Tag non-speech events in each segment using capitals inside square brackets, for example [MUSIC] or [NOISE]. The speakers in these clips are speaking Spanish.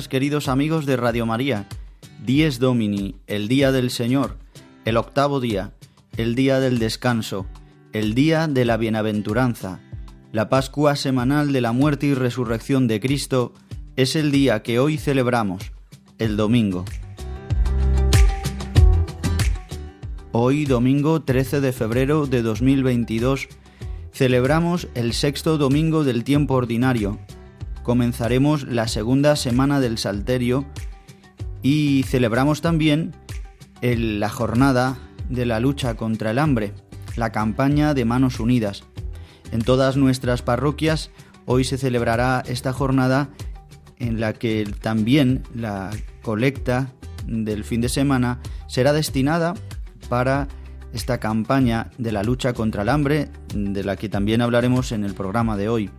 Queridos amigos de Radio María. Dies Domini, el día del Señor, el octavo día, el día del descanso, el día de la bienaventuranza. La Pascua semanal de la muerte y resurrección de Cristo es el día que hoy celebramos, el domingo. Hoy, domingo 13 de febrero de 2022, celebramos el sexto domingo del tiempo ordinario, comenzaremos la segunda semana del Salterio y celebramos también la jornada de la lucha contra el hambre, la campaña de Manos Unidas. En todas nuestras parroquias hoy se celebrará esta jornada en la que también la colecta del fin de semana será destinada para esta campaña de la lucha contra el hambre, de la que también hablaremos en el programa de hoy.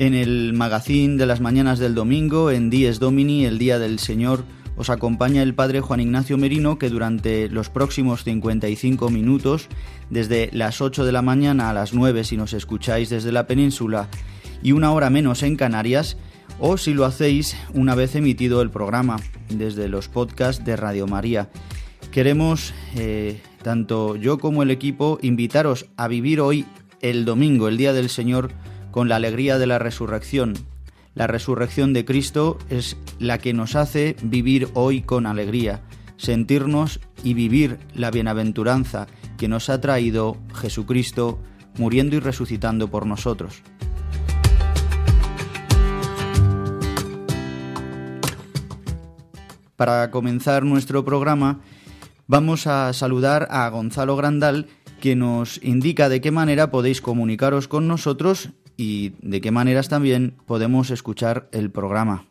En el magazín de las mañanas del domingo, en Dies Domini, el Día del Señor, os acompaña el Padre Juan Ignacio Merino, que durante los próximos 55 minutos, desde las 8 de la mañana a las 9 si nos escucháis desde la península y una hora menos en Canarias, o si lo hacéis una vez emitido el programa desde los podcasts de Radio María. Queremos, eh, tanto yo como el equipo, invitaros a vivir hoy el domingo, el Día del Señor, con la alegría de la resurrección. La resurrección de Cristo es la que nos hace vivir hoy con alegría, sentirnos y vivir la bienaventuranza que nos ha traído Jesucristo muriendo y resucitando por nosotros. Para comenzar nuestro programa, vamos a saludar a Gonzalo Grandal, que nos indica de qué manera podéis comunicaros con nosotros y de qué maneras también podemos escuchar el programa.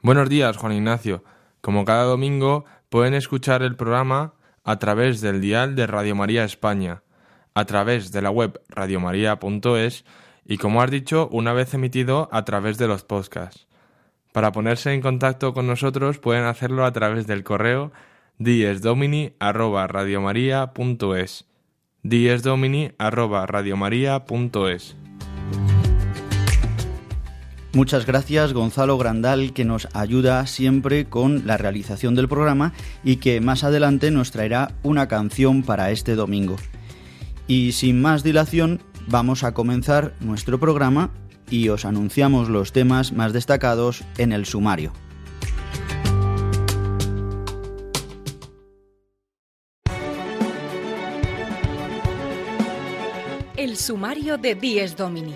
Buenos días, Juan Ignacio. Como cada domingo, pueden escuchar el programa a través del dial de Radio María España, a través de la web radiomaria.es y, como has dicho, una vez emitido a través de los podcasts. Para ponerse en contacto con nosotros pueden hacerlo a través del correo diesdomini@radiomaria.es. diesdomini@radiomaria.es. Muchas gracias Gonzalo Grandal que nos ayuda siempre con la realización del programa y que más adelante nos traerá una canción para este domingo. Y sin más dilación vamos a comenzar nuestro programa y os anunciamos los temas más destacados en el sumario. El sumario de Dies Domini.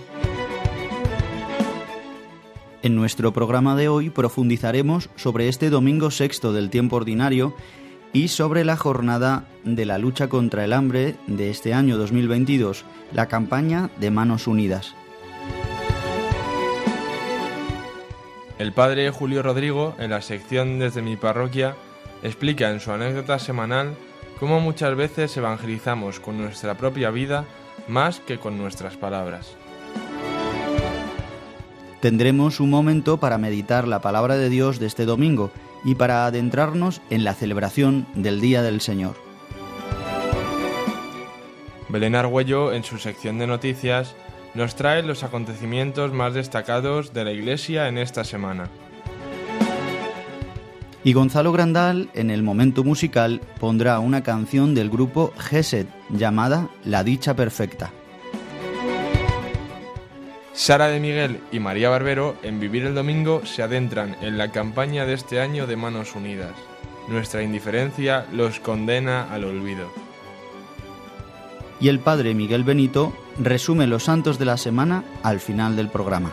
En nuestro programa de hoy profundizaremos sobre este domingo sexto del tiempo ordinario y sobre la jornada de la lucha contra el hambre de este año 2022, la campaña de Manos Unidas. El padre Julio Rodrigo, en la sección Desde mi parroquia, explica en su anécdota semanal cómo muchas veces evangelizamos con nuestra propia vida más que con nuestras palabras tendremos un momento para meditar la palabra de Dios de este domingo y para adentrarnos en la celebración del Día del Señor. Belén Argüello, en su sección de noticias, nos trae los acontecimientos más destacados de la Iglesia en esta semana. Y Gonzalo Grandal, en el momento musical, pondrá una canción del grupo Gesed llamada La Dicha Perfecta. Sara de Miguel y María Barbero en Vivir el Domingo se adentran en la campaña de este año de Manos Unidas. Nuestra indiferencia los condena al olvido. Y el padre Miguel Benito resume los santos de la semana al final del programa.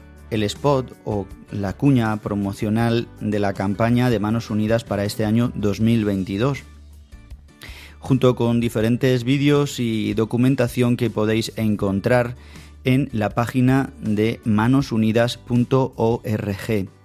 el spot o la cuña promocional de la campaña de Manos Unidas para este año 2022 junto con diferentes vídeos y documentación que podéis encontrar en la página de manosunidas.org.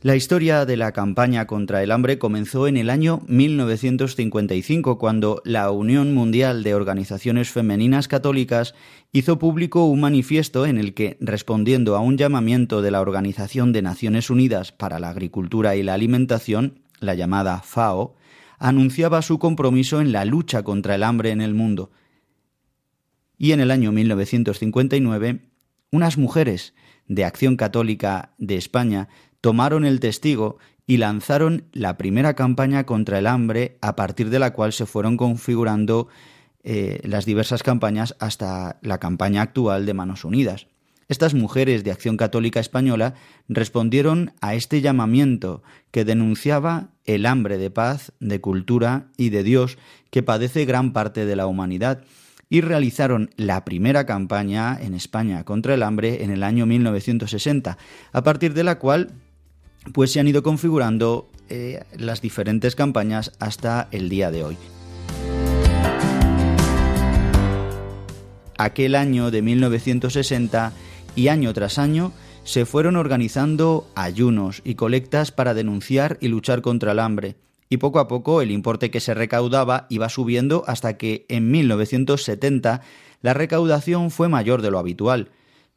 La historia de la campaña contra el hambre comenzó en el año 1955, cuando la Unión Mundial de Organizaciones Femeninas Católicas hizo público un manifiesto en el que, respondiendo a un llamamiento de la Organización de Naciones Unidas para la Agricultura y la Alimentación, la llamada FAO, anunciaba su compromiso en la lucha contra el hambre en el mundo. Y en el año 1959, unas mujeres de Acción Católica de España tomaron el testigo y lanzaron la primera campaña contra el hambre a partir de la cual se fueron configurando eh, las diversas campañas hasta la campaña actual de Manos Unidas. Estas mujeres de Acción Católica Española respondieron a este llamamiento que denunciaba el hambre de paz, de cultura y de Dios que padece gran parte de la humanidad y realizaron la primera campaña en España contra el hambre en el año 1960, a partir de la cual pues se han ido configurando eh, las diferentes campañas hasta el día de hoy. Aquel año de 1960 y año tras año se fueron organizando ayunos y colectas para denunciar y luchar contra el hambre, y poco a poco el importe que se recaudaba iba subiendo hasta que en 1970 la recaudación fue mayor de lo habitual,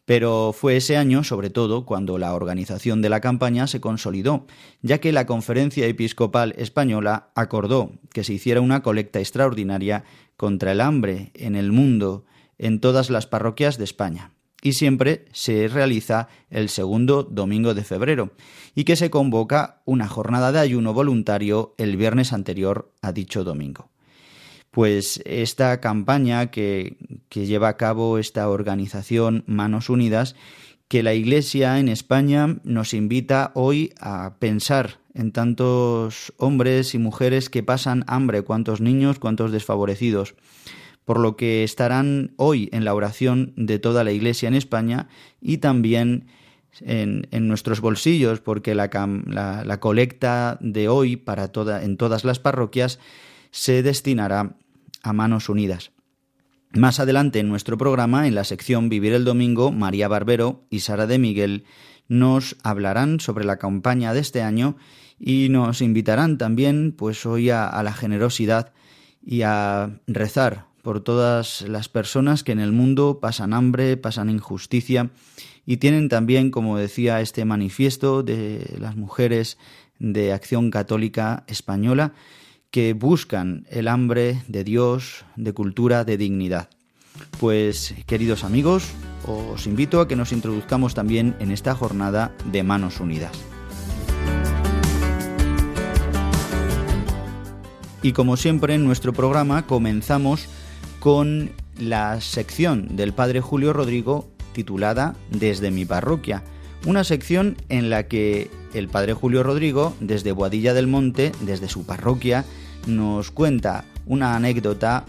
pero fue ese año, sobre todo, cuando la organización de la campaña se consolidó, ya que la Conferencia Episcopal Española acordó que se hiciera una colecta extraordinaria contra el hambre en el mundo en todas las parroquias de España y siempre se realiza el segundo domingo de febrero y que se convoca una jornada de ayuno voluntario el viernes anterior a dicho domingo. Pues esta campaña que, lleva a cabo esta organización Manos Unidas, que la Iglesia en España nos invita hoy a pensar en tantos hombres y mujeres que pasan hambre, cuántos niños, cuántos desfavorecidos por lo que estarán hoy en la oración de toda la Iglesia en España y también en, nuestros bolsillos, porque la, la, colecta de hoy para toda, en todas las parroquias se destinará a manos unidas. Más adelante en nuestro programa, en la sección Vivir el Domingo, María Barbero y Sara de Miguel nos hablarán sobre la campaña de este año y nos invitarán también, pues hoy a la generosidad y a rezar por todas las personas que en el mundo pasan hambre, pasan injusticia y tienen también, como decía este manifiesto de las mujeres de Acción Católica Española, que buscan el hambre de Dios, de cultura, de dignidad. Pues, queridos amigos, os invito a que nos introduzcamos también en esta jornada de Manos Unidas. Y como siempre en nuestro programa comenzamos con la sección del Padre Julio Rodrigo titulada Desde mi parroquia, una sección en la que el Padre Julio Rodrigo, desde Boadilla del Monte, desde su parroquia, nos cuenta una anécdota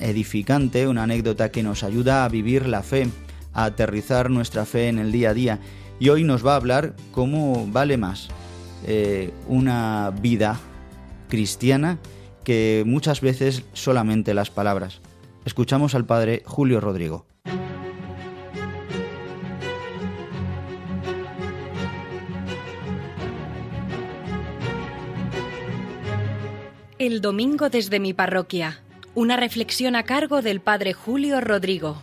edificante, una anécdota que nos ayuda a vivir la fe, a aterrizar nuestra fe en el día a día. Y hoy nos va a hablar cómo vale más eh, una vida cristiana que muchas veces solamente las palabras escuchamos al padre Julio Rodrigo. El domingo desde mi parroquia. Una reflexión a cargo del Padre Julio Rodrigo.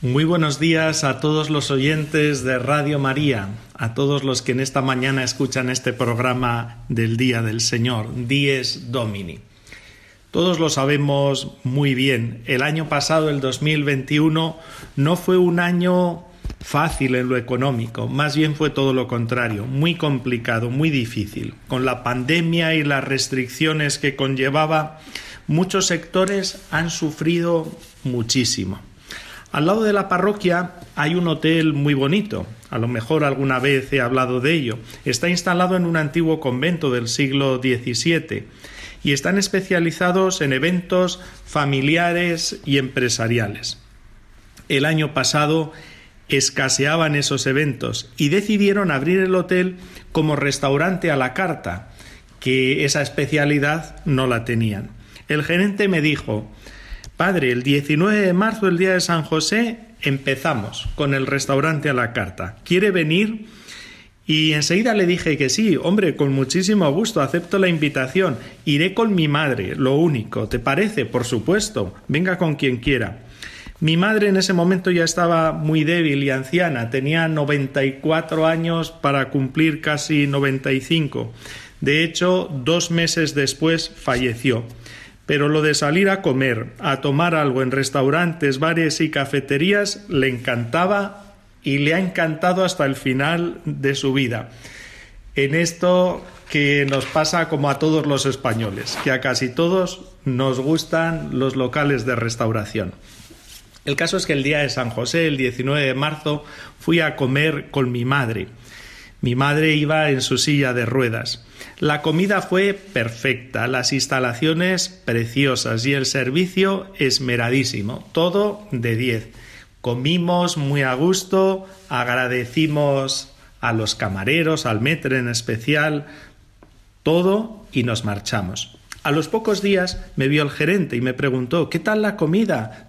Muy buenos días a todos los oyentes de Radio María, a todos los que en esta mañana escuchan este programa del Día del Señor, Dies Domini. Todos lo sabemos muy bien, el año pasado, el 2021, no fue un año fácil en lo económico, más bien fue todo lo contrario, muy complicado, muy difícil. Con la pandemia y las restricciones que conllevaba, muchos sectores han sufrido muchísimo. Al lado de la parroquia hay un hotel muy bonito, a lo mejor alguna vez he hablado de ello. Está instalado en un antiguo convento del siglo XVII y están especializados en eventos familiares y empresariales. El año pasado escaseaban esos eventos y decidieron abrir el hotel como restaurante a la carta, que esa especialidad no la tenían. El gerente me dijo, Padre, el 19 de marzo, el día de San José, empezamos con el restaurante a la carta. ¿Quiere venir? Y enseguida le dije que sí, hombre, con muchísimo gusto, acepto la invitación. Iré con mi madre, lo único. ¿Te parece? Por supuesto. Venga con quien quiera. Mi madre en ese momento ya estaba muy débil y anciana, tenía 94 años para cumplir casi 95. De hecho, dos meses después falleció. Pero lo de salir a comer, a tomar algo en restaurantes, bares y cafeterías le encantaba y le ha encantado hasta el final de su vida. En esto que nos pasa como a todos los españoles, que a casi todos nos gustan los locales de restauración. El caso es que el día de San José, el 19 de marzo, fui a comer con mi madre. Mi madre iba en su silla de ruedas. La comida fue perfecta, las instalaciones preciosas y el servicio esmeradísimo, todo de 10. Comimos muy a gusto, agradecimos a los camareros, al metre en especial, todo y nos marchamos. A los pocos días me vio el gerente y me preguntó ¿Qué tal la comida?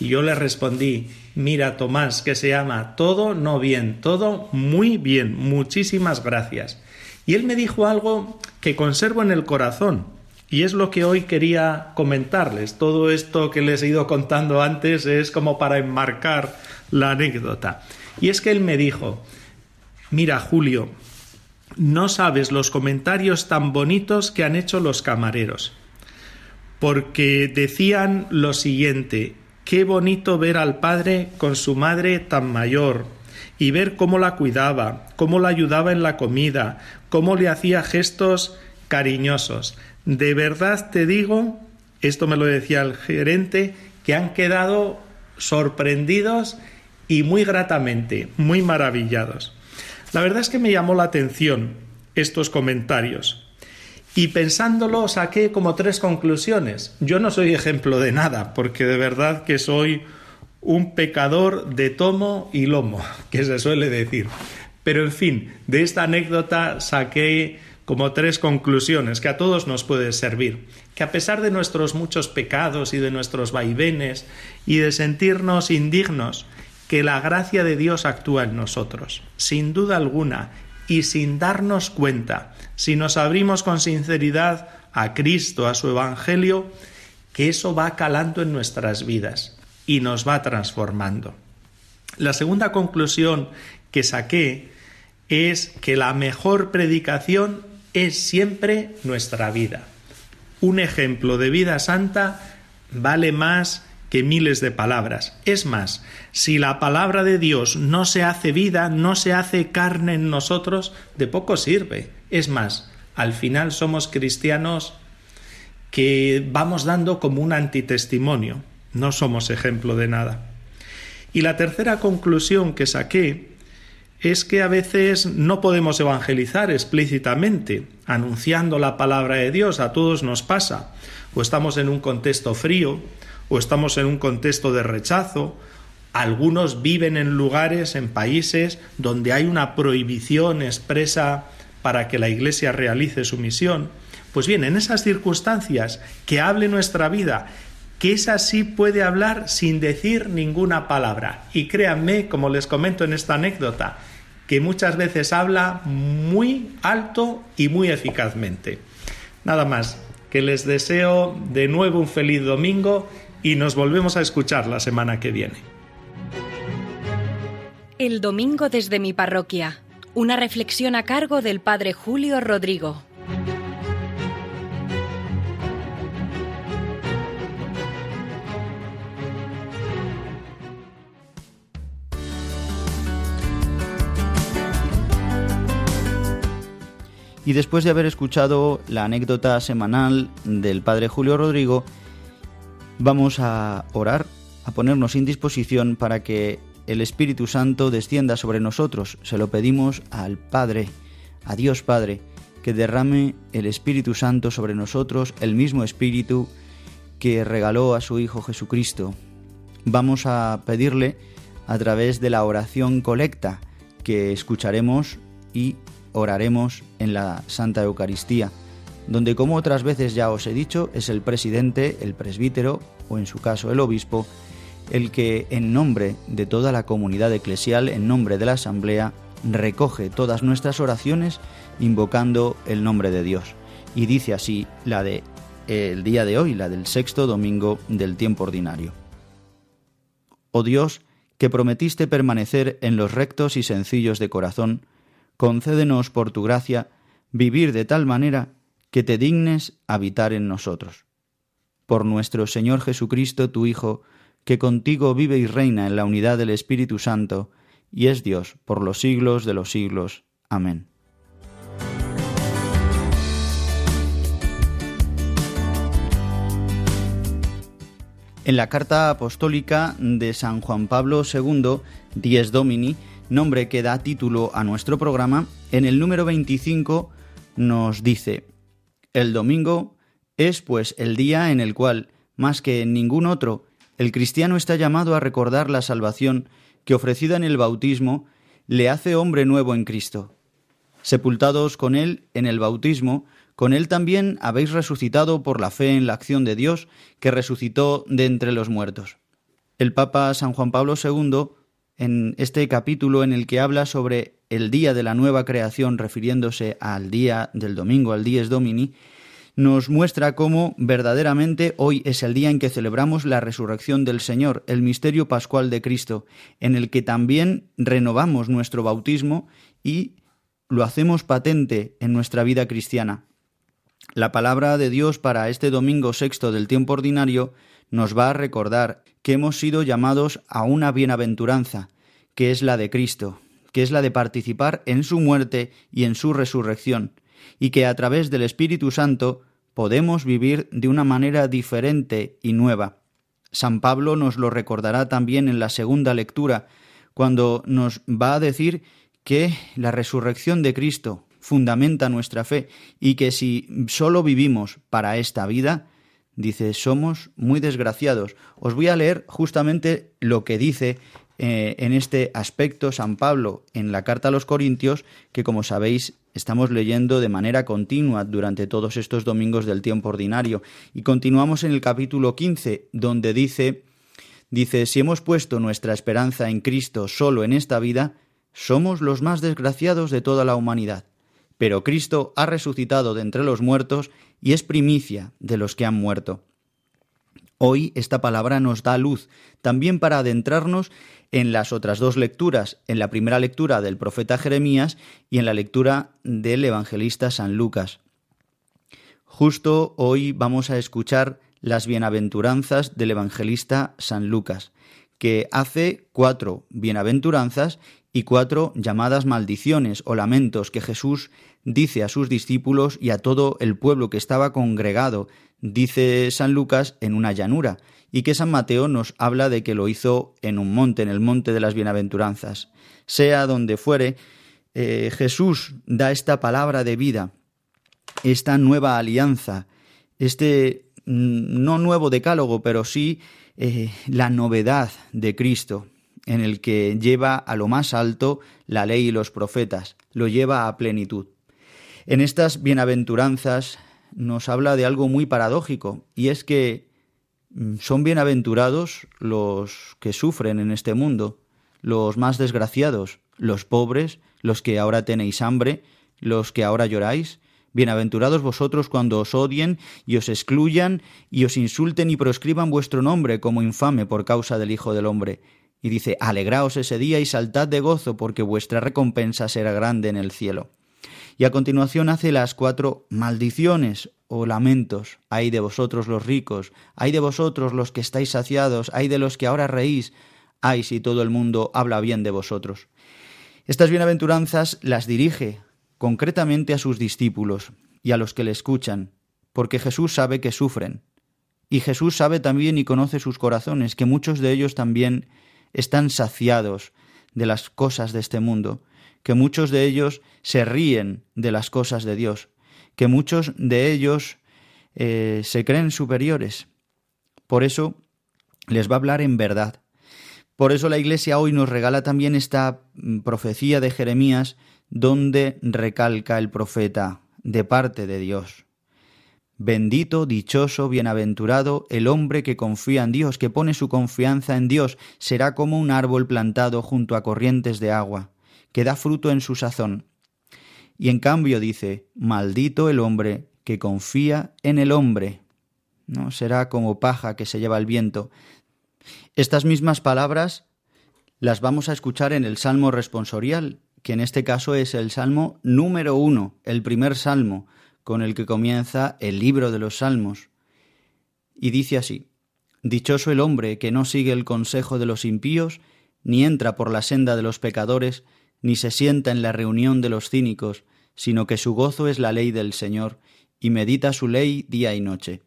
Y yo le respondí Mira, Tomás, que se llama todo no bien, todo muy bien, muchísimas gracias. Y él me dijo algo que conservo en el corazón, y es lo que hoy quería comentarles. Todo esto que les he ido contando antes es como para enmarcar la anécdota. Y es que él me dijo, mira Julio, no sabes los comentarios tan bonitos que han hecho los camareros, porque decían lo siguiente, Qué bonito ver al padre con su madre tan mayor y ver cómo la cuidaba, cómo la ayudaba en la comida, cómo le hacía gestos cariñosos. De verdad te digo, esto me lo decía el gerente, que han quedado sorprendidos y muy gratamente, muy maravillados. La verdad es que me llamó la atención estos comentarios. Y pensándolo saqué como tres conclusiones. Yo no soy ejemplo de nada, porque de verdad que soy un pecador de tomo y lomo, [LAUGHS] que se suele decir. Pero en fin, de esta anécdota saqué como tres conclusiones que a todos nos puede servir. Que a pesar de nuestros muchos pecados y de nuestros vaivenes y de sentirnos indignos, que la gracia de Dios actúa en nosotros, sin duda alguna, y sin darnos cuenta, si nos abrimos con sinceridad a Cristo, a su Evangelio, que eso va calando en nuestras vidas y nos va transformando. La segunda conclusión que saqué es que la mejor predicación es siempre nuestra vida. Un ejemplo de vida santa vale más que miles de palabras. Es más, si la palabra de Dios no se hace vida, no se hace carne en nosotros, de poco sirve. Es más, al final somos cristianos que vamos dando como un antitestimonio, no somos ejemplo de nada. Y la tercera conclusión que saqué es que a veces no podemos evangelizar explícitamente, anunciando la palabra de Dios, a todos nos pasa, o estamos en un contexto frío, o estamos en un contexto de rechazo, algunos viven en lugares, en países donde hay una prohibición expresa para que la Iglesia realice su misión. Pues bien, en esas circunstancias, que hable nuestra vida, que esa sí puede hablar sin decir ninguna palabra. Y créanme, como les comento en esta anécdota, que muchas veces habla muy alto y muy eficazmente. Nada más, que les deseo de nuevo un feliz domingo y nos volvemos a escuchar la semana que viene. El domingo desde mi parroquia. Una reflexión a cargo del Padre Julio Rodrigo. Y después de haber escuchado la anécdota semanal del Padre Julio Rodrigo, vamos a orar, a ponernos en disposición para que el Espíritu Santo descienda sobre nosotros. Se lo pedimos al Padre, a Dios Padre, que derrame el Espíritu Santo sobre nosotros, el mismo Espíritu que regaló a su Hijo Jesucristo. Vamos a pedirle a través de la oración colecta que escucharemos y oraremos en la Santa Eucaristía, donde como otras veces ya os he dicho, es el presidente, el presbítero o en su caso el obispo, el que en nombre de toda la comunidad eclesial, en nombre de la Asamblea, recoge todas nuestras oraciones invocando el nombre de Dios. Y dice así la de el día de hoy, la del sexto domingo del tiempo ordinario. Oh Dios, que prometiste permanecer en los rectos y sencillos de corazón, concédenos por tu gracia vivir de tal manera que te dignes habitar en nosotros. Por nuestro Señor Jesucristo, tu Hijo, que contigo vive y reina en la unidad del Espíritu Santo, y es Dios por los siglos de los siglos. Amén. En la carta apostólica de San Juan Pablo II, Dies Domini, nombre que da título a nuestro programa, en el número 25 nos dice, el domingo es pues el día en el cual, más que en ningún otro, el cristiano está llamado a recordar la salvación que ofrecida en el bautismo le hace hombre nuevo en Cristo. Sepultados con Él en el bautismo, con Él también habéis resucitado por la fe en la acción de Dios que resucitó de entre los muertos. El Papa San Juan Pablo II en este capítulo en el que habla sobre el día de la nueva creación, refiriéndose al día del domingo, al dies domini, nos muestra cómo verdaderamente hoy es el día en que celebramos la resurrección del Señor, el misterio pascual de Cristo, en el que también renovamos nuestro bautismo y lo hacemos patente en nuestra vida cristiana. La palabra de Dios para este domingo sexto del tiempo ordinario nos va a recordar que hemos sido llamados a una bienaventuranza, que es la de Cristo, que es la de participar en su muerte y en su resurrección, y que a través del Espíritu Santo podemos vivir de una manera diferente y nueva. San Pablo nos lo recordará también en la segunda lectura, cuando nos va a decir que la resurrección de Cristo fundamenta nuestra fe y que si solo vivimos para esta vida, dice, somos muy desgraciados. Os voy a leer justamente lo que dice eh, en este aspecto San Pablo en la carta a los Corintios, que como sabéis estamos leyendo de manera continua durante todos estos domingos del tiempo ordinario. Y continuamos en el capítulo 15, donde dice, dice, si hemos puesto nuestra esperanza en Cristo solo en esta vida, somos los más desgraciados de toda la humanidad. Pero Cristo ha resucitado de entre los muertos y es primicia de los que han muerto. Hoy esta palabra nos da luz también para adentrarnos en las otras dos lecturas, en la primera lectura del profeta Jeremías y en la lectura del evangelista San Lucas. Justo hoy vamos a escuchar las bienaventuranzas del evangelista San Lucas, que hace cuatro bienaventuranzas y cuatro llamadas maldiciones o lamentos que Jesús dice a sus discípulos y a todo el pueblo que estaba congregado, dice San Lucas, en una llanura, y que San Mateo nos habla de que lo hizo en un monte, en el monte de las bienaventuranzas. Sea donde fuere, eh, Jesús da esta palabra de vida, esta nueva alianza, este mm, no nuevo decálogo, pero sí eh, la novedad de Cristo, en el que lleva a lo más alto la ley y los profetas, lo lleva a plenitud. En estas bienaventuranzas nos habla de algo muy paradójico, y es que mm, son bienaventurados los que sufren en este mundo, los más desgraciados, los pobres, los que ahora tenéis hambre, los que ahora lloráis, Bienaventurados vosotros cuando os odien y os excluyan y os insulten y proscriban vuestro nombre como infame por causa del Hijo del Hombre. Y dice, alegraos ese día y saltad de gozo, porque vuestra recompensa será grande en el cielo. Y a continuación hace las cuatro maldiciones o lamentos. Ay de vosotros los ricos, ay de vosotros los que estáis saciados, ay de los que ahora reís, ay si todo el mundo habla bien de vosotros. Estas bienaventuranzas las dirige concretamente a sus discípulos y a los que le escuchan, porque Jesús sabe que sufren. Y Jesús sabe también y conoce sus corazones, que muchos de ellos también están saciados de las cosas de este mundo, que muchos de ellos se ríen de las cosas de Dios, que muchos de ellos eh, se creen superiores. Por eso les va a hablar en verdad. Por eso la Iglesia hoy nos regala también esta mm, profecía de Jeremías donde recalca el profeta de parte de Dios. Bendito, dichoso, bienaventurado el hombre que confía en Dios, que pone su confianza en Dios, será como un árbol plantado junto a corrientes de agua, que da fruto en su sazón. Y en cambio dice, maldito el hombre que confía en el hombre. ¿No? Será como paja que se lleva el viento. Estas mismas palabras las vamos a escuchar en el Salmo responsorial, que en este caso es el Salmo número uno, el primer Salmo, con el que comienza el libro de los Salmos. Y dice así, Dichoso el hombre que no sigue el consejo de los impíos, ni entra por la senda de los pecadores, ni se sienta en la reunión de los cínicos, sino que su gozo es la ley del Señor, y medita su ley día y noche.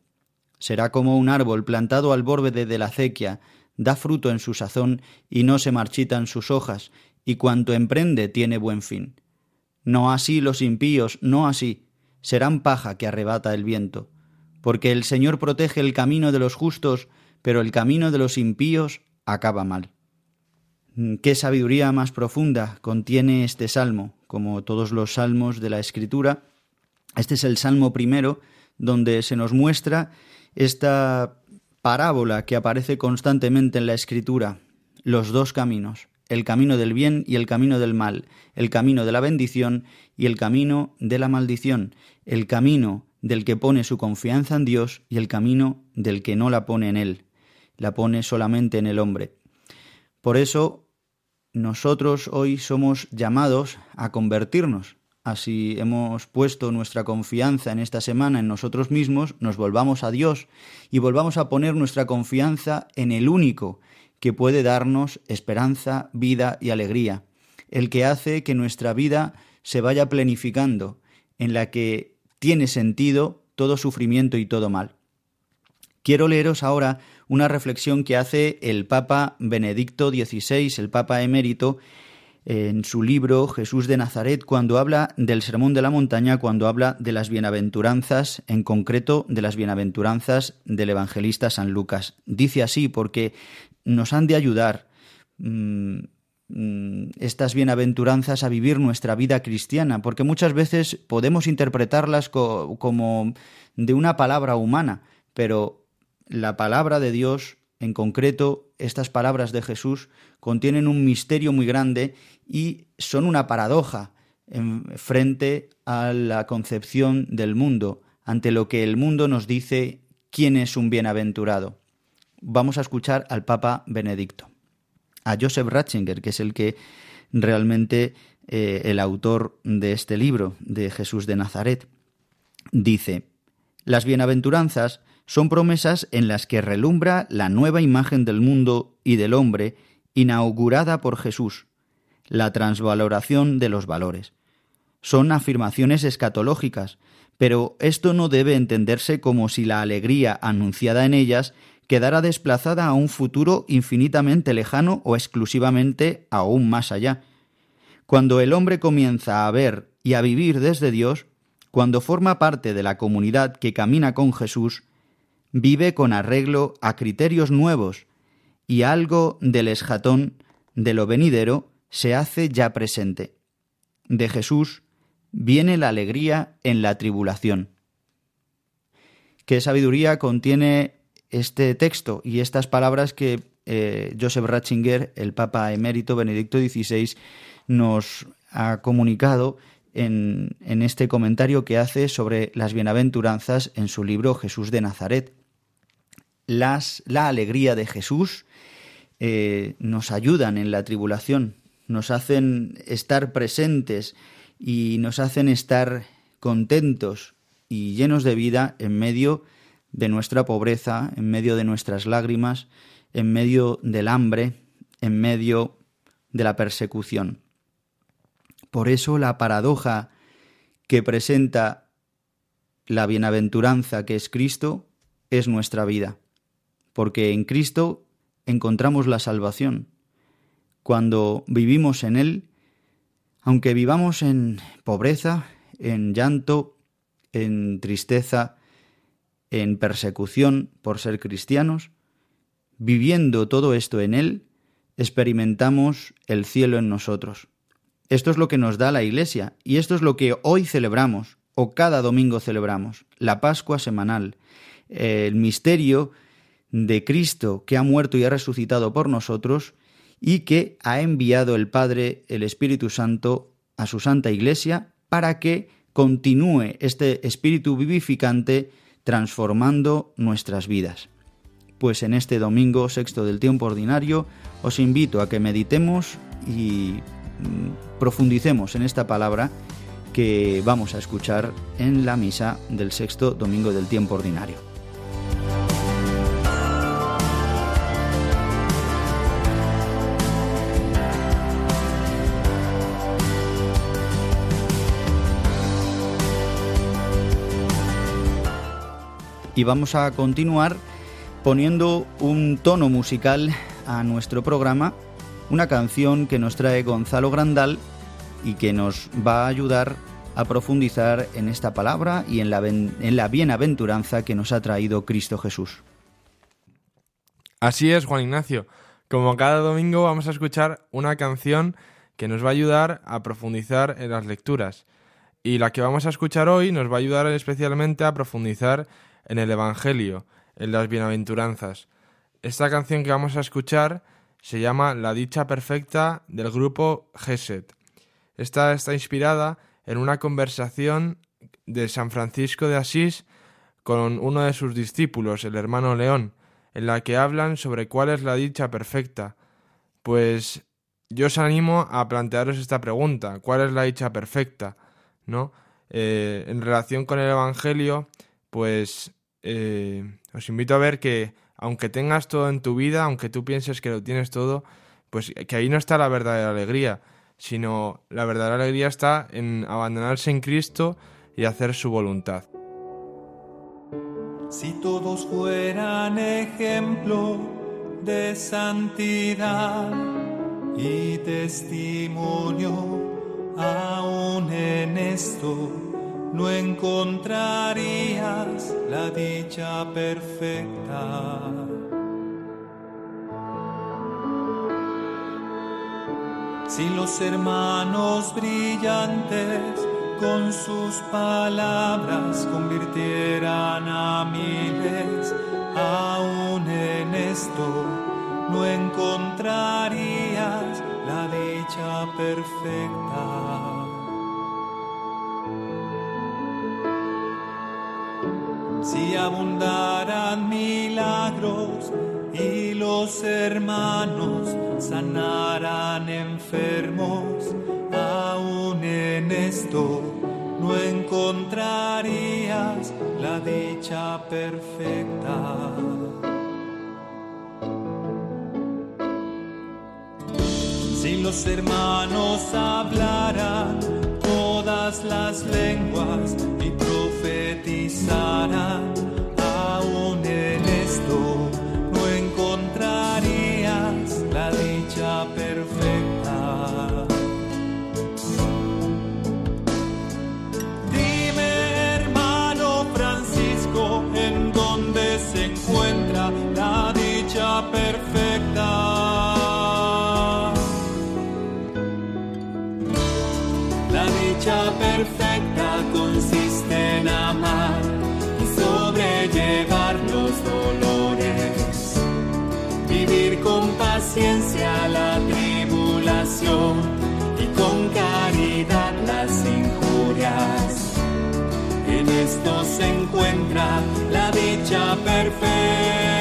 Será como un árbol plantado al borde de la acequia, da fruto en su sazón, y no se marchitan sus hojas, y cuanto emprende tiene buen fin. No así los impíos, no así, serán paja que arrebata el viento, porque el Señor protege el camino de los justos, pero el camino de los impíos acaba mal. Mm, qué sabiduría más profunda contiene este salmo, como todos los salmos de la Escritura. Este es el salmo primero, donde se nos muestra esta parábola que aparece constantemente en la Escritura, los dos caminos, el camino del bien y el camino del mal, el camino de la bendición y el camino de la maldición, el camino del que pone su confianza en Dios y el camino del que no la pone en Él, la pone solamente en el hombre. Por eso nosotros hoy somos llamados a convertirnos. Así hemos puesto nuestra confianza en esta semana en nosotros mismos, nos volvamos a Dios y volvamos a poner nuestra confianza en el único que puede darnos esperanza, vida y alegría, el que hace que nuestra vida se vaya planificando, en la que tiene sentido todo sufrimiento y todo mal. Quiero leeros ahora una reflexión que hace el Papa Benedicto XVI, el Papa emérito, en su libro Jesús de Nazaret, cuando habla del Sermón de la Montaña, cuando habla de las bienaventuranzas, en concreto de las bienaventuranzas del evangelista San Lucas. Dice así porque nos han de ayudar mm, mm, estas bienaventuranzas a vivir nuestra vida cristiana, porque muchas veces podemos interpretarlas como de una palabra humana, pero la palabra de Dios, en concreto estas palabras de Jesús, contienen un misterio muy grande y son una paradoja en frente a la concepción del mundo, ante lo que el mundo nos dice quién es un bienaventurado vamos a escuchar al Papa Benedicto, a Joseph Ratzinger, que es el que realmente eh, el autor de este libro, de Jesús de Nazaret. Dice, las bienaventuranzas son promesas en las que relumbra la nueva imagen del mundo y del hombre inaugurada por Jesús, la transvaloración de los valores. Son afirmaciones escatológicas, pero esto no debe entenderse como si la alegría anunciada en ellas quedará desplazada a un futuro infinitamente lejano o exclusivamente aún más allá. Cuando el hombre comienza a ver y a vivir desde Dios, cuando forma parte de la comunidad que camina con Jesús, vive con arreglo a criterios nuevos y algo del esjatón de lo venidero se hace ya presente. De Jesús viene la alegría en la tribulación. ¿Qué sabiduría contiene este texto y estas palabras que eh, Joseph Ratzinger, el Papa emérito Benedicto XVI, nos ha comunicado en, en este comentario que hace sobre las bienaventuranzas en su libro Jesús de Nazaret. Las, la alegría de Jesús eh, nos ayudan en la tribulación, nos hacen estar presentes y nos hacen estar contentos y llenos de vida en medio de nuestra pobreza, en medio de nuestras lágrimas, en medio del hambre, en medio de la persecución. Por eso la paradoja que presenta la bienaventuranza que es Cristo es nuestra vida, porque en Cristo encontramos la salvación. Cuando vivimos en Él, aunque vivamos en pobreza, en llanto, en tristeza, en persecución por ser cristianos, viviendo todo esto en Él, experimentamos el cielo en nosotros. Esto es lo que nos da la Iglesia y esto es lo que hoy celebramos o cada domingo celebramos, la Pascua semanal, el misterio de Cristo que ha muerto y ha resucitado por nosotros y que ha enviado el Padre, el Espíritu Santo, a su Santa Iglesia para que continúe este espíritu vivificante transformando nuestras vidas. Pues en este domingo sexto del tiempo ordinario os invito a que meditemos y mm, profundicemos en esta palabra que vamos a escuchar en la misa del sexto domingo del tiempo ordinario. Y vamos a continuar poniendo un tono musical a nuestro programa, una canción que nos trae Gonzalo Grandal y que nos va a ayudar a profundizar en esta palabra y en la, en la bienaventuranza que nos ha traído Cristo Jesús. Así es, Juan Ignacio. Como cada domingo vamos a escuchar una canción que nos va a ayudar a profundizar en las lecturas. Y la que vamos a escuchar hoy nos va a ayudar especialmente a profundizar en el Evangelio, en las bienaventuranzas. Esta canción que vamos a escuchar se llama La dicha perfecta del grupo Geset. Esta está inspirada en una conversación de San Francisco de Asís con uno de sus discípulos, el hermano León, en la que hablan sobre cuál es la dicha perfecta. Pues yo os animo a plantearos esta pregunta, ¿cuál es la dicha perfecta? ¿No? Eh, en relación con el Evangelio, pues eh, os invito a ver que aunque tengas todo en tu vida, aunque tú pienses que lo tienes todo, pues que ahí no está la verdadera alegría, sino la verdadera alegría está en abandonarse en Cristo y hacer su voluntad. Si todos fueran ejemplo de santidad y testimonio aún en esto, no encontrarías la dicha perfecta. Si los hermanos brillantes con sus palabras convirtieran a miles, aún en esto no encontrarías la dicha perfecta. Si abundaran milagros y los hermanos sanaran enfermos, aún en esto no encontrarías la dicha perfecta. Si los hermanos hablaran todas las lenguas aún en esto no encontrarías la dicha perfecta. Dime, hermano Francisco, en dónde se encuentra la dicha perfecta. La dicha perfecta paciencia la tribulación y con caridad las injurias. En esto se encuentra la dicha perfecta.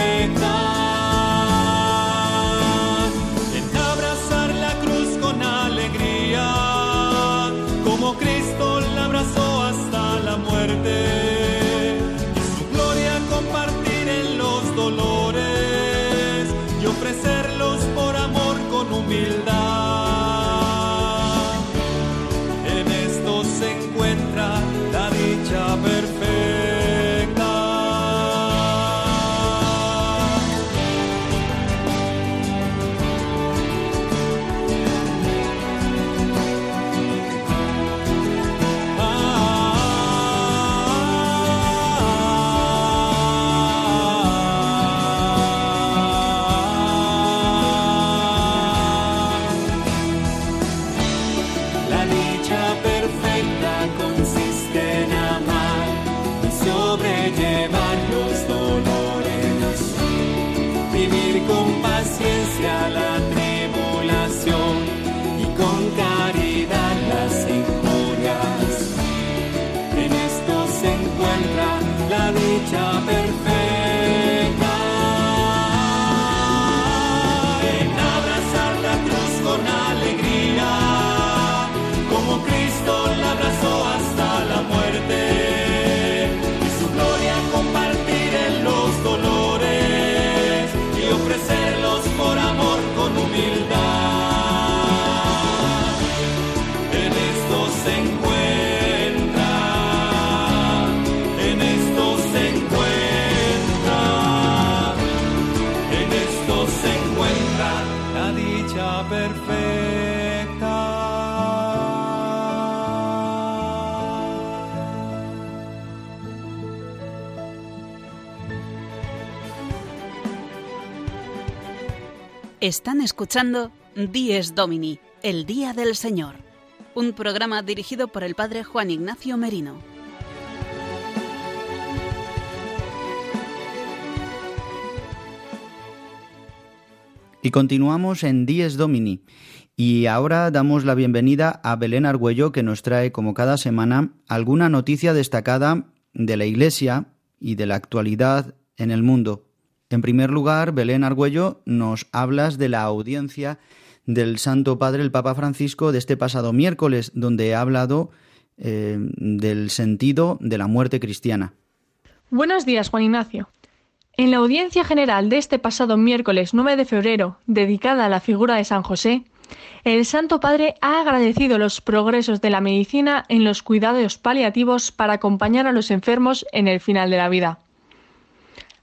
Están escuchando Dies Domini, el Día del Señor, un programa dirigido por el Padre Juan Ignacio Merino. Y continuamos en Dies Domini. Y ahora damos la bienvenida a Belén Argüello, que nos trae, como cada semana, alguna noticia destacada de la Iglesia y de la actualidad en el mundo. En primer lugar, Belén Argüello, nos hablas de la audiencia del Santo Padre, el Papa Francisco, de este pasado miércoles, donde ha hablado eh, del sentido de la muerte cristiana. Buenos días, Juan Ignacio. En la audiencia general de este pasado miércoles 9 de febrero, dedicada a la figura de San José, el Santo Padre ha agradecido los progresos de la medicina en los cuidados paliativos para acompañar a los enfermos en el final de la vida.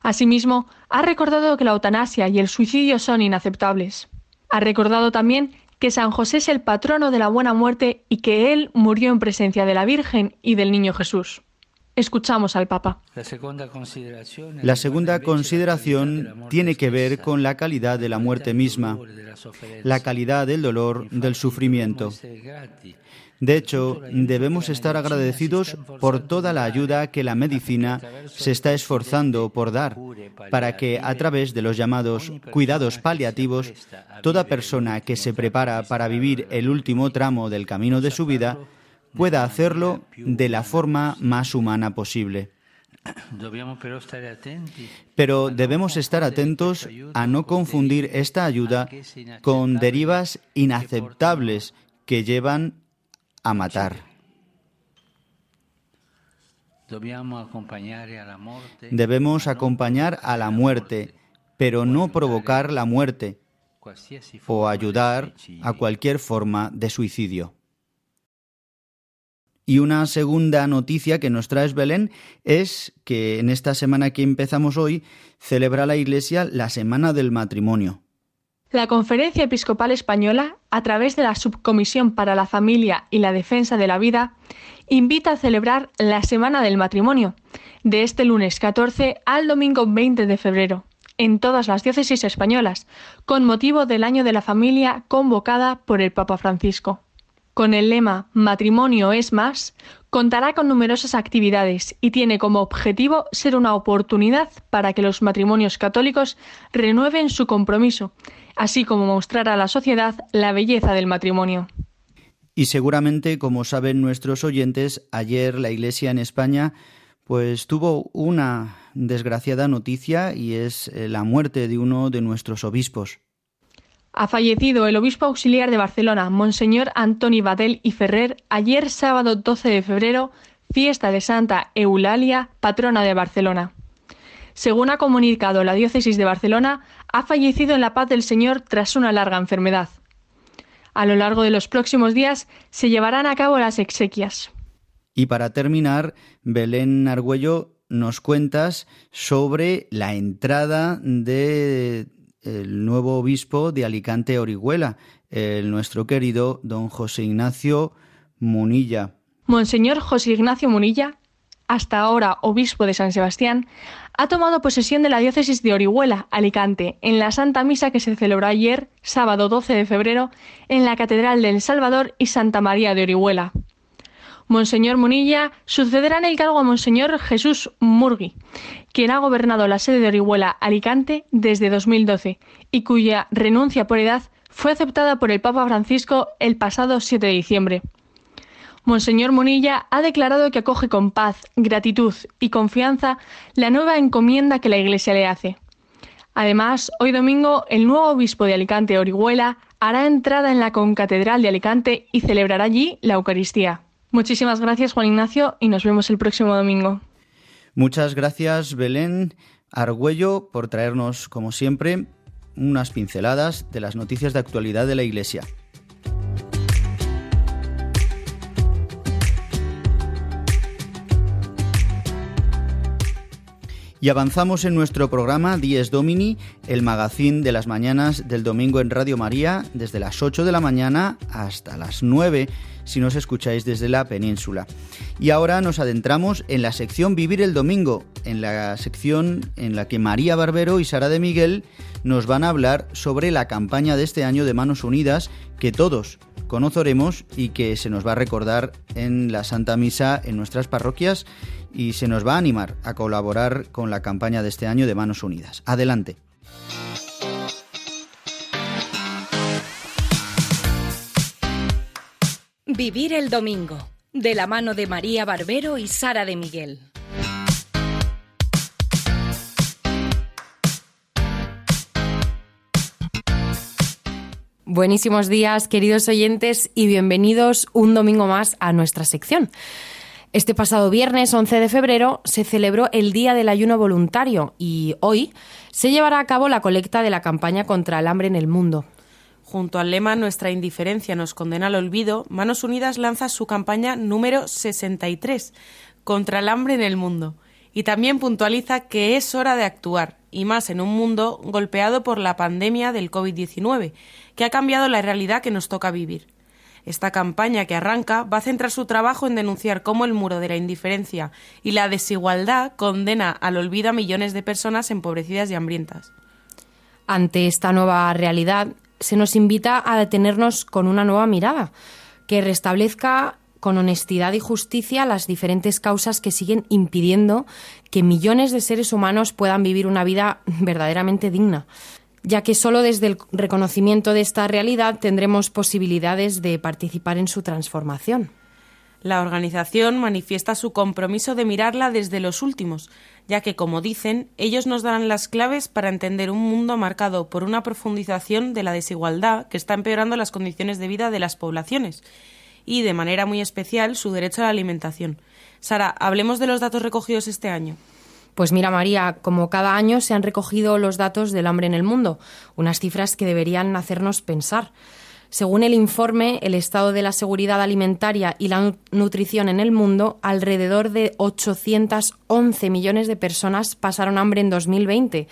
Asimismo, ha recordado que la eutanasia y el suicidio son inaceptables. Ha recordado también que San José es el patrono de la buena muerte y que él murió en presencia de la Virgen y del Niño Jesús. Escuchamos al Papa. La segunda consideración tiene que ver con la calidad de la muerte misma, la calidad del dolor, del sufrimiento. De hecho, debemos estar agradecidos por toda la ayuda que la medicina se está esforzando por dar para que a través de los llamados cuidados paliativos, toda persona que se prepara para vivir el último tramo del camino de su vida pueda hacerlo de la forma más humana posible. Pero debemos estar atentos a no confundir esta ayuda con derivas inaceptables que llevan a matar. Debemos acompañar a la muerte, pero no provocar la muerte o ayudar a cualquier forma de suicidio. Y una segunda noticia que nos traes, Belén, es que en esta semana que empezamos hoy celebra la Iglesia la Semana del Matrimonio. La Conferencia Episcopal Española, a través de la Subcomisión para la Familia y la Defensa de la Vida, invita a celebrar la Semana del Matrimonio, de este lunes 14 al domingo 20 de febrero, en todas las diócesis españolas, con motivo del Año de la Familia convocada por el Papa Francisco. Con el lema Matrimonio es más, contará con numerosas actividades y tiene como objetivo ser una oportunidad para que los matrimonios católicos renueven su compromiso así como mostrar a la sociedad la belleza del matrimonio. Y seguramente, como saben nuestros oyentes, ayer la Iglesia en España pues tuvo una desgraciada noticia y es eh, la muerte de uno de nuestros obispos. Ha fallecido el obispo auxiliar de Barcelona, Monseñor Antoni Badel y Ferrer, ayer sábado 12 de febrero, fiesta de Santa Eulalia, patrona de Barcelona. Según ha comunicado la diócesis de Barcelona, ha fallecido en la paz del Señor tras una larga enfermedad. A lo largo de los próximos días se llevarán a cabo las exequias. Y para terminar, Belén Argüello, nos cuentas sobre la entrada de el nuevo obispo de Alicante Orihuela, el nuestro querido don José Ignacio Munilla. Monseñor José Ignacio Munilla hasta ahora obispo de San Sebastián, ha tomado posesión de la diócesis de Orihuela, Alicante, en la Santa Misa que se celebró ayer, sábado 12 de febrero, en la Catedral del Salvador y Santa María de Orihuela. Monseñor Munilla sucederá en el cargo a Monseñor Jesús Murgui, quien ha gobernado la sede de Orihuela, Alicante, desde 2012 y cuya renuncia por edad fue aceptada por el Papa Francisco el pasado 7 de diciembre. Monseñor Monilla ha declarado que acoge con paz, gratitud y confianza la nueva encomienda que la Iglesia le hace. Además, hoy domingo, el nuevo obispo de Alicante, Orihuela, hará entrada en la concatedral de Alicante y celebrará allí la Eucaristía. Muchísimas gracias, Juan Ignacio, y nos vemos el próximo domingo. Muchas gracias, Belén Argüello, por traernos, como siempre, unas pinceladas de las noticias de actualidad de la Iglesia. Y avanzamos en nuestro programa Dies Domini, el magazín de las mañanas del domingo en Radio María, desde las 8 de la mañana hasta las 9, si nos escucháis desde la península. Y ahora nos adentramos en la sección Vivir el Domingo, en la sección en la que María Barbero y Sara de Miguel nos van a hablar sobre la campaña de este año de Manos Unidas que todos conoceremos y que se nos va a recordar en la Santa Misa en nuestras parroquias y se nos va a animar a colaborar con la campaña de este año de Manos Unidas. Adelante. Vivir el domingo, de la mano de María Barbero y Sara de Miguel. Buenísimos días, queridos oyentes, y bienvenidos un domingo más a nuestra sección. Este pasado viernes 11 de febrero se celebró el Día del Ayuno Voluntario y hoy se llevará a cabo la colecta de la campaña contra el hambre en el mundo. Junto al lema Nuestra indiferencia nos condena al olvido, Manos Unidas lanza su campaña número 63 contra el hambre en el mundo y también puntualiza que es hora de actuar, y más en un mundo golpeado por la pandemia del COVID-19, que ha cambiado la realidad que nos toca vivir. Esta campaña que arranca va a centrar su trabajo en denunciar cómo el muro de la indiferencia y la desigualdad condena al olvido a millones de personas empobrecidas y hambrientas. Ante esta nueva realidad, se nos invita a detenernos con una nueva mirada, que restablezca con honestidad y justicia las diferentes causas que siguen impidiendo que millones de seres humanos puedan vivir una vida verdaderamente digna ya que solo desde el reconocimiento de esta realidad tendremos posibilidades de participar en su transformación. La organización manifiesta su compromiso de mirarla desde los últimos, ya que, como dicen, ellos nos darán las claves para entender un mundo marcado por una profundización de la desigualdad que está empeorando las condiciones de vida de las poblaciones y, de manera muy especial, su derecho a la alimentación. Sara, hablemos de los datos recogidos este año. Pues mira, María, como cada año se han recogido los datos del hambre en el mundo, unas cifras que deberían hacernos pensar. Según el informe El estado de la seguridad alimentaria y la nutrición en el mundo, alrededor de 811 millones de personas pasaron hambre en 2020,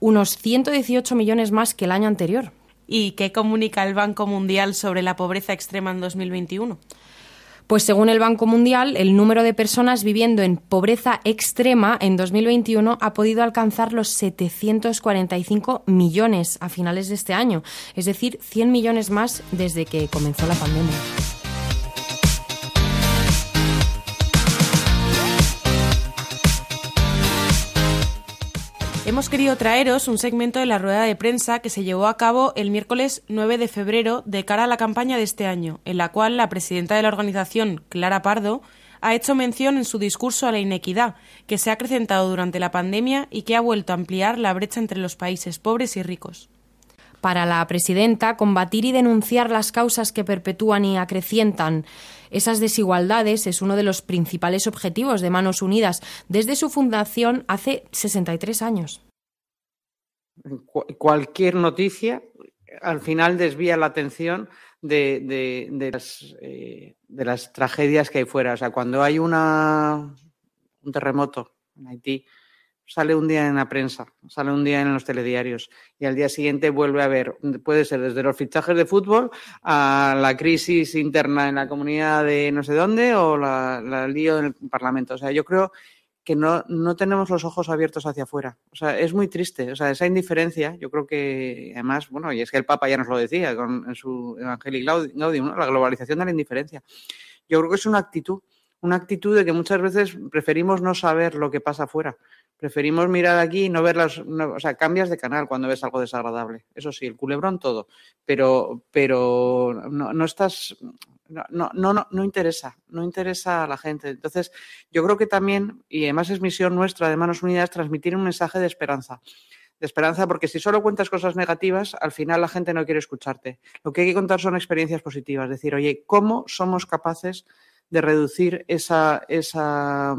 unos 118 millones más que el año anterior. ¿Y qué comunica el Banco Mundial sobre la pobreza extrema en 2021? Pues según el Banco Mundial, el número de personas viviendo en pobreza extrema en 2021 ha podido alcanzar los 745 millones a finales de este año, es decir, 100 millones más desde que comenzó la pandemia. Hemos querido traeros un segmento de la rueda de prensa que se llevó a cabo el miércoles 9 de febrero de cara a la campaña de este año, en la cual la presidenta de la organización, Clara Pardo, ha hecho mención en su discurso a la inequidad que se ha acrecentado durante la pandemia y que ha vuelto a ampliar la brecha entre los países pobres y ricos. Para la presidenta, combatir y denunciar las causas que perpetúan y acrecientan esas desigualdades es uno de los principales objetivos de Manos Unidas desde su fundación hace 63 años. Cualquier noticia al final desvía la atención de, las, eh, de, las, tragedias que hay fuera. O sea, cuando hay una, un terremoto en Haití, sale un día en la prensa, sale un día en los telediarios y al día siguiente vuelve a ver, puede ser desde los fichajes de fútbol a la crisis interna en la comunidad de no sé dónde o la, lío en el Parlamento. O sea, yo creo que no, no tenemos los ojos abiertos hacia afuera. O sea, es muy triste. O sea, esa indiferencia, yo creo que además, bueno, y es que el Papa ya nos lo decía con, en su Evangelii Gaudium, la globalización de la indiferencia. Yo creo que es una actitud, una actitud de que muchas veces preferimos no saber lo que pasa afuera Preferimos mirar aquí y no ver las. o sea, cambias de canal cuando ves algo desagradable. Eso sí, el culebrón todo. Pero, pero no, no estás. No, no, no, no interesa, no interesa a la gente. Entonces, yo creo que también, y además es misión nuestra de Manos Unidas, transmitir un mensaje de esperanza de esperanza, porque si solo cuentas cosas negativas, al final la gente no quiere escucharte. Lo que hay que contar son experiencias positivas, decir, oye, ¿cómo somos capaces de reducir esa, esa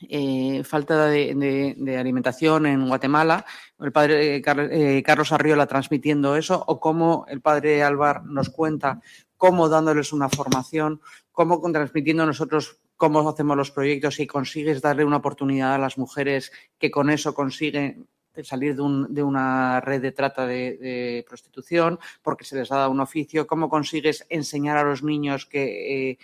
eh, falta de, alimentación en Guatemala, el padre eh, eh, Carlos Arriola transmitiendo eso, o cómo el padre Álvar nos cuenta cómo dándoles una formación, cómo transmitiendo nosotros cómo hacemos los proyectos y consigues darle una oportunidad a las mujeres que con eso consiguen salir de, una red de trata de, prostitución porque se les ha dado un oficio, cómo consigues enseñar a los niños que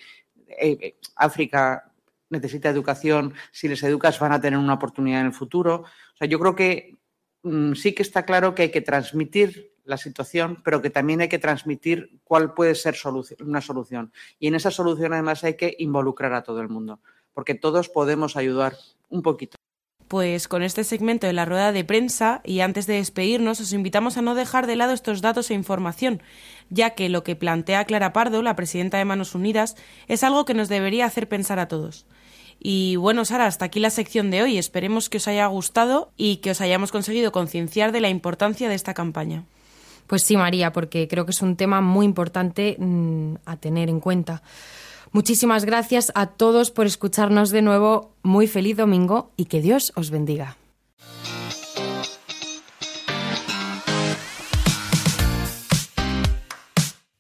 África necesita educación, si les educas van a tener una oportunidad en el futuro. O sea, yo creo que mm, sí que está claro que hay que transmitir la situación, pero que también hay que transmitir cuál puede ser una solución. Y en esa solución además hay que involucrar a todo el mundo, porque todos podemos ayudar un poquito. Pues con este segmento de la rueda de prensa y antes de despedirnos os invitamos a no dejar de lado estos datos e información, ya que lo que plantea Clara Pardo, la presidenta de Manos Unidas, es algo que nos debería hacer pensar a todos. Y bueno, Sara, hasta aquí la sección de hoy. Esperemos que os haya gustado y que os hayamos conseguido concienciar de la importancia de esta campaña. Pues sí, María, porque creo que es un tema muy importante mm, a tener en cuenta. Muchísimas gracias a todos por escucharnos de nuevo. Muy feliz domingo y que Dios os bendiga.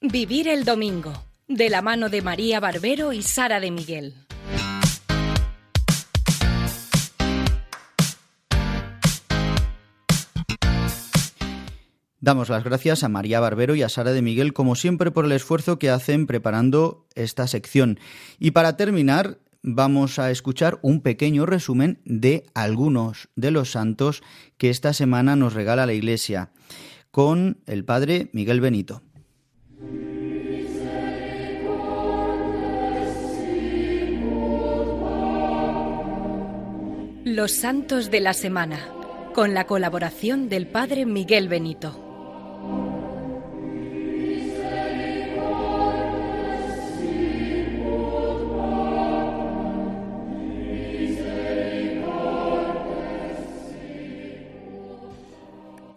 Vivir el domingo, de la mano de María Barbero y Sara de Miguel. Damos las gracias a María Barbero y a Sara de Miguel, como siempre, por el esfuerzo que hacen preparando esta sección. Y para terminar, vamos a escuchar un pequeño resumen de algunos de los santos que esta semana nos regala la Iglesia, con el Padre Miguel Benito. Los santos de la semana, con la colaboración del Padre Miguel Benito.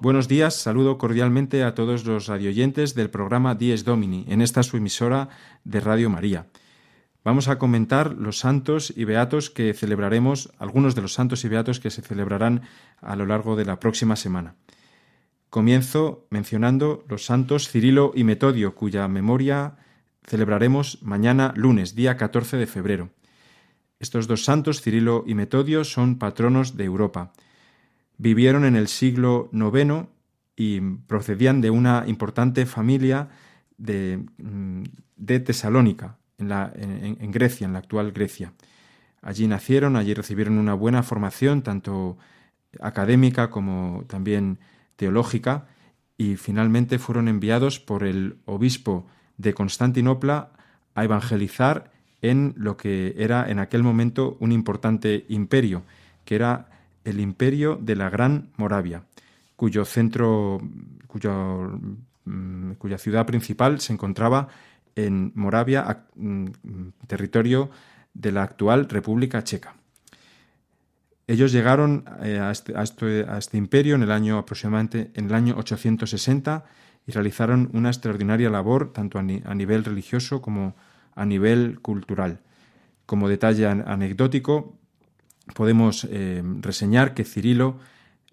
Buenos días, saludo cordialmente a todos los radioyentes del programa Dies Domini, en esta su emisora de Radio María. Vamos a comentar los santos y beatos que celebraremos, algunos de los santos y beatos que se celebrarán a lo largo de la próxima semana. Comienzo mencionando los santos Cirilo y Metodio, cuya memoria celebraremos mañana lunes, día 14 de febrero. Estos dos santos, Cirilo y Metodio, son patronos de Europa. Vivieron en el siglo IX y procedían de una importante familia de, mm, Tesalónica, en, Grecia, en la actual Grecia. Allí nacieron, allí recibieron una buena formación, tanto académica como también teológica, y finalmente fueron enviados por el obispo de Constantinopla a evangelizar en lo que era en aquel momento un importante imperio, que era el imperio de la Gran Moravia, cuyo centro, mm, cuya ciudad principal se encontraba en Moravia, mm, territorio de la actual República Checa. Ellos llegaron eh, este, este, a este, imperio en el año aproximadamente en el año 860 y realizaron una extraordinaria labor tanto a, nivel religioso como a nivel cultural. Como detalle anecdótico, podemos eh, reseñar que Cirilo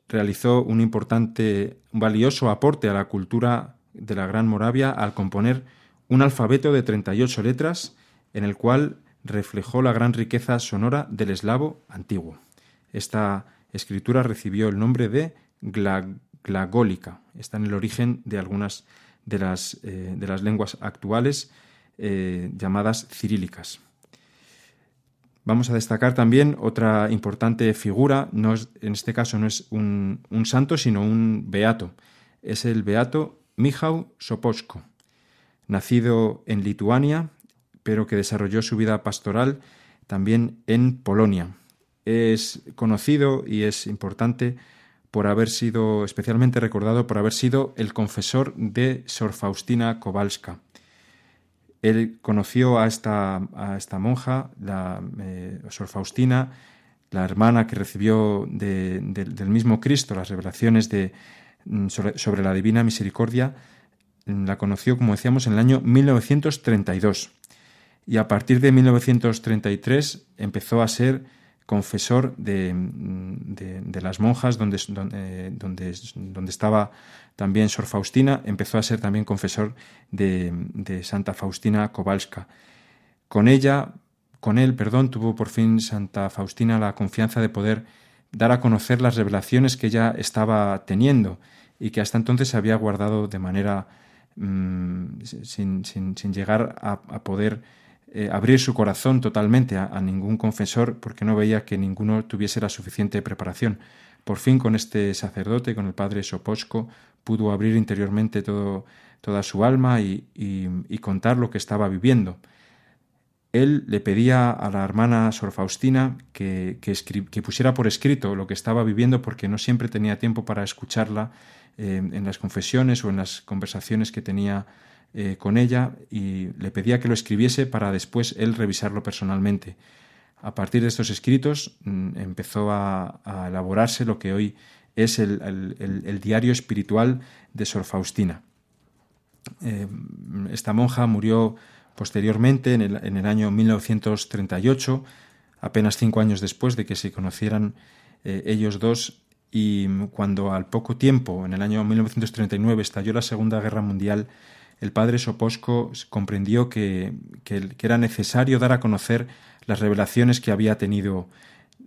realizó un importante, valioso aporte a la cultura de la Gran Moravia al componer un alfabeto de 38 letras en el cual reflejó la gran riqueza sonora del eslavo antiguo. Esta escritura recibió el nombre de glagólica. Está en el origen de algunas de las, eh, de las lenguas actuales eh, llamadas cirílicas. Vamos a destacar también otra importante figura, no en este caso no es un, santo, sino un beato. Es el beato Michał Soposko, nacido en Lituania, pero que desarrolló su vida pastoral también en Polonia. Es conocido y es importante por haber sido especialmente recordado por haber sido el confesor de Sor Faustina Kowalska. Él conoció a esta, a esta monja, la eh, Sor Faustina, la hermana que recibió del mismo Cristo las revelaciones de, mm, sobre, la Divina Misericordia, mm, la conoció, como decíamos, en el año 1932. Y a partir de 1933 empezó a ser confesor de, mm, las monjas donde, donde, donde, estaba también Sor Faustina empezó a ser también confesor de, Santa Faustina Kowalska. Con ella con él, perdón, tuvo por fin Santa Faustina la confianza de poder dar a conocer las revelaciones que ella estaba teniendo y que hasta entonces había guardado de manera mm, sin, llegar a, poder eh, abrir su corazón totalmente a, ningún confesor porque no veía que ninguno tuviese la suficiente preparación. Por fin con este sacerdote, con el padre Soposco, pudo abrir interiormente toda su alma y, contar lo que estaba viviendo. Él le pedía a la hermana Sor Faustina que, que, pusiera por escrito lo que estaba viviendo porque no siempre tenía tiempo para escucharla eh, en las confesiones o en las conversaciones que tenía eh, con ella y le pedía que lo escribiese para después él revisarlo personalmente. A partir de estos escritos mm, empezó a, elaborarse lo que hoy es el, diario espiritual de Sor Faustina. Eh, esta monja murió posteriormente, en el, año 1938, apenas cinco años después de que se conocieran eh, ellos dos, y cuando al poco tiempo, en el año 1939, estalló la Segunda Guerra Mundial, el padre Soposco comprendió que, era necesario dar a conocer las revelaciones que había tenido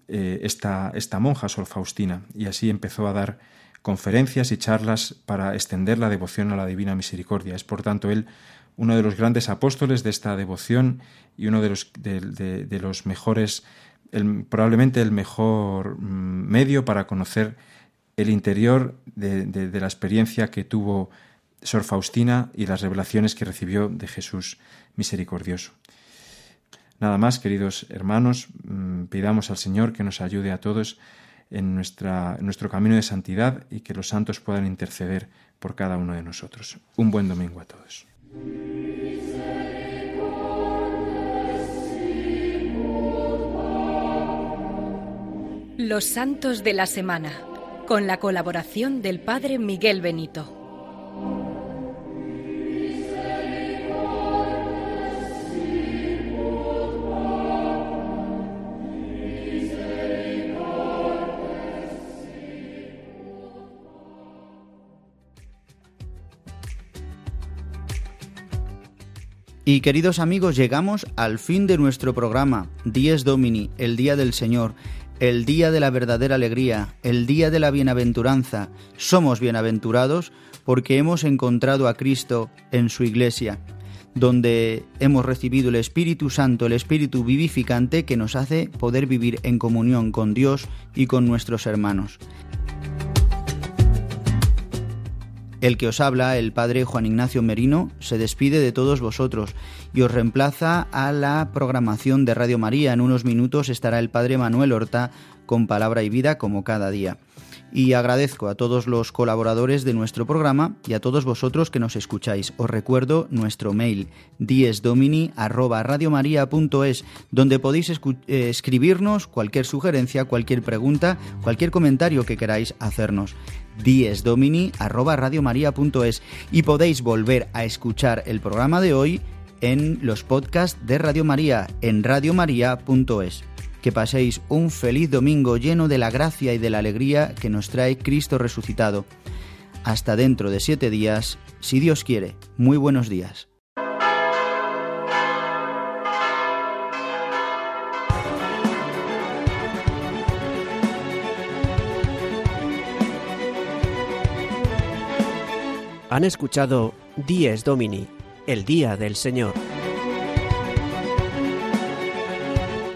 eh, esta, esta monja, Sor Faustina, y así empezó a dar conferencias y charlas para extender la devoción a la Divina Misericordia. Es, por tanto, él uno de los grandes apóstoles de esta devoción y uno de los, de, los mejores, probablemente el mejor mm, medio para conocer el interior de, la experiencia que tuvo Sor Faustina y las revelaciones que recibió de Jesús misericordioso. Nada más, queridos hermanos, mm, pidamos al Señor que nos ayude a todos en, nuestra, en nuestro camino de santidad y que los santos puedan interceder por cada uno de nosotros. Un buen domingo a todos. Los Santos de la Semana, con la colaboración del Padre Miguel Benito. Y queridos amigos, llegamos al fin de nuestro programa, Dies Domini, el Día del Señor, el Día de la verdadera alegría, el Día de la bienaventuranza. Somos bienaventurados porque hemos encontrado a Cristo en su iglesia, donde hemos recibido el Espíritu Santo, el Espíritu vivificante que nos hace poder vivir en comunión con Dios y con nuestros hermanos. El que os habla, el padre Juan Ignacio Merino, se despide de todos vosotros y os reemplaza a la programación de Radio María. En unos minutos estará el padre Manuel Horta con palabra y vida como cada día. Y agradezco a todos los colaboradores de nuestro programa y a todos vosotros que nos escucháis. Os recuerdo nuestro mail diesdomini@radiomaria.es, donde podéis eh, escribirnos cualquier sugerencia, cualquier pregunta, cualquier comentario que queráis hacernos diesdomini@radiomaria.es y podéis volver a escuchar el programa de hoy en los podcasts de Radio María en radiomaria.es. Que paséis un feliz domingo lleno de la gracia y de la alegría que nos trae Cristo resucitado. Hasta dentro de siete días, si Dios quiere. Muy buenos días. Han escuchado Dies Domini, el Día del Señor,